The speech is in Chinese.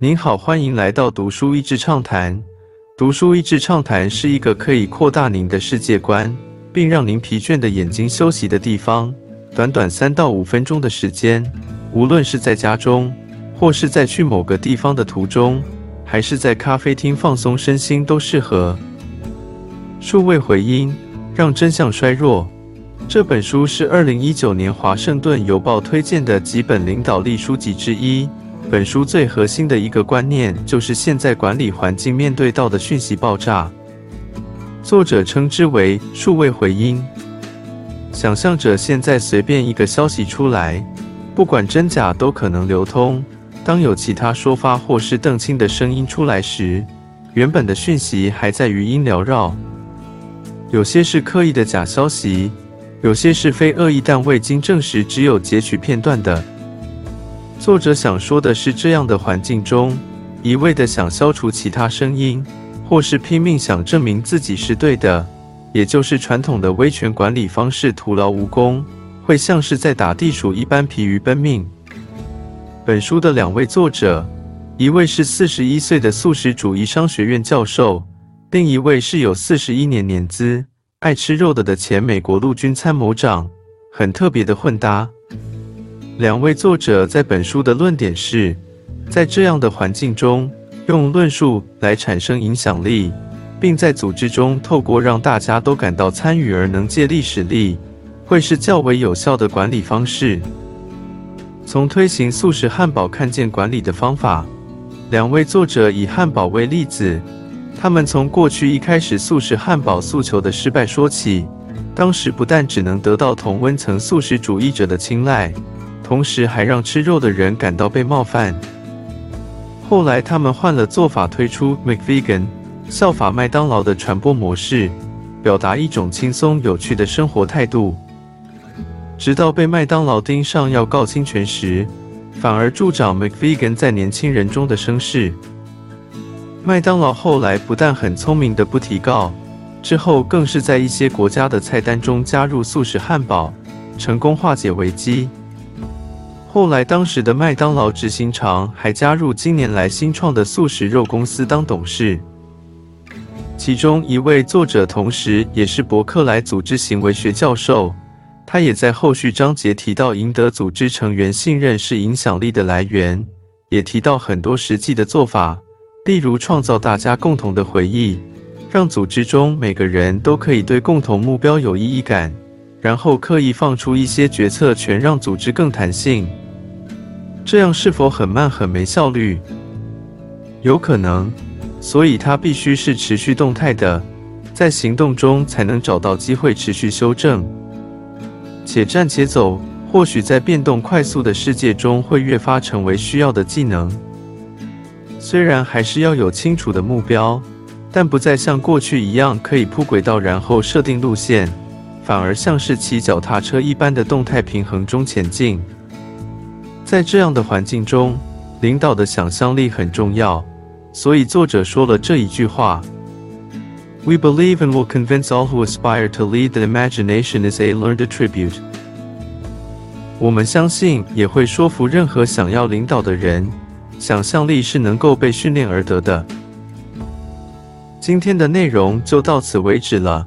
您好，欢迎来到读书益智畅谈。读书益智畅谈是一个可以扩大您的世界观，并让您疲倦的眼睛休息的地方。短短三到五分钟的时间，无论是在家中，或是在去某个地方的途中，还是在咖啡厅放松身心，都适合。数位回音，让真相衰弱。这本书是二零一九年华盛顿邮报推荐的几本领导力书籍之一。本书最核心的一个观念，就是现在管理环境面对到的讯息爆炸。作者称之为“数位回音”。想象着现在随便一个消息出来，不管真假都可能流通。当有其他说法或是澄清的声音出来时，原本的讯息还在余音缭绕。有些是刻意的假消息，有些是非恶意但未经证实，只有截取片段的。作者想说的是，这样的环境中，一味的想消除其他声音，或是拼命想证明自己是对的，也就是传统的威权管理方式，徒劳无功，会像是在打地鼠一般疲于奔命。本书的两位作者，一位是四十一岁的素食主义商学院教授，另一位是有四十一年年资、爱吃肉的的前美国陆军参谋长，很特别的混搭。两位作者在本书的论点是，在这样的环境中，用论述来产生影响力，并在组织中透过让大家都感到参与而能借力使力，会是较为有效的管理方式。从推行素食汉堡看见管理的方法，两位作者以汉堡为例子，他们从过去一开始素食汉堡诉求的失败说起，当时不但只能得到同温层素食主义者的青睐。同时还让吃肉的人感到被冒犯。后来他们换了做法，推出 McVegan，效法麦当劳的传播模式，表达一种轻松有趣的生活态度。直到被麦当劳盯上要告侵权时，反而助长 McVegan 在年轻人中的声势。麦当劳后来不但很聪明的不提告，之后更是在一些国家的菜单中加入素食汉堡，成功化解危机。后来，当时的麦当劳执行长还加入近年来新创的素食肉公司当董事。其中一位作者，同时也是伯克莱组织行为学教授，他也在后续章节提到，赢得组织成员信任是影响力的来源，也提到很多实际的做法，例如创造大家共同的回忆，让组织中每个人都可以对共同目标有意义感。然后刻意放出一些决策权，让组织更弹性。这样是否很慢、很没效率？有可能。所以它必须是持续动态的，在行动中才能找到机会持续修正。且战且走，或许在变动快速的世界中会越发成为需要的技能。虽然还是要有清楚的目标，但不再像过去一样可以铺轨道，然后设定路线。反而像是骑脚踏车一般的动态平衡中前进。在这样的环境中，领导的想象力很重要。所以作者说了这一句话：“We believe and will convince all who aspire to lead that imagination is a learned attribute。”我们相信，也会说服任何想要领导的人，想象力是能够被训练而得的。今天的内容就到此为止了。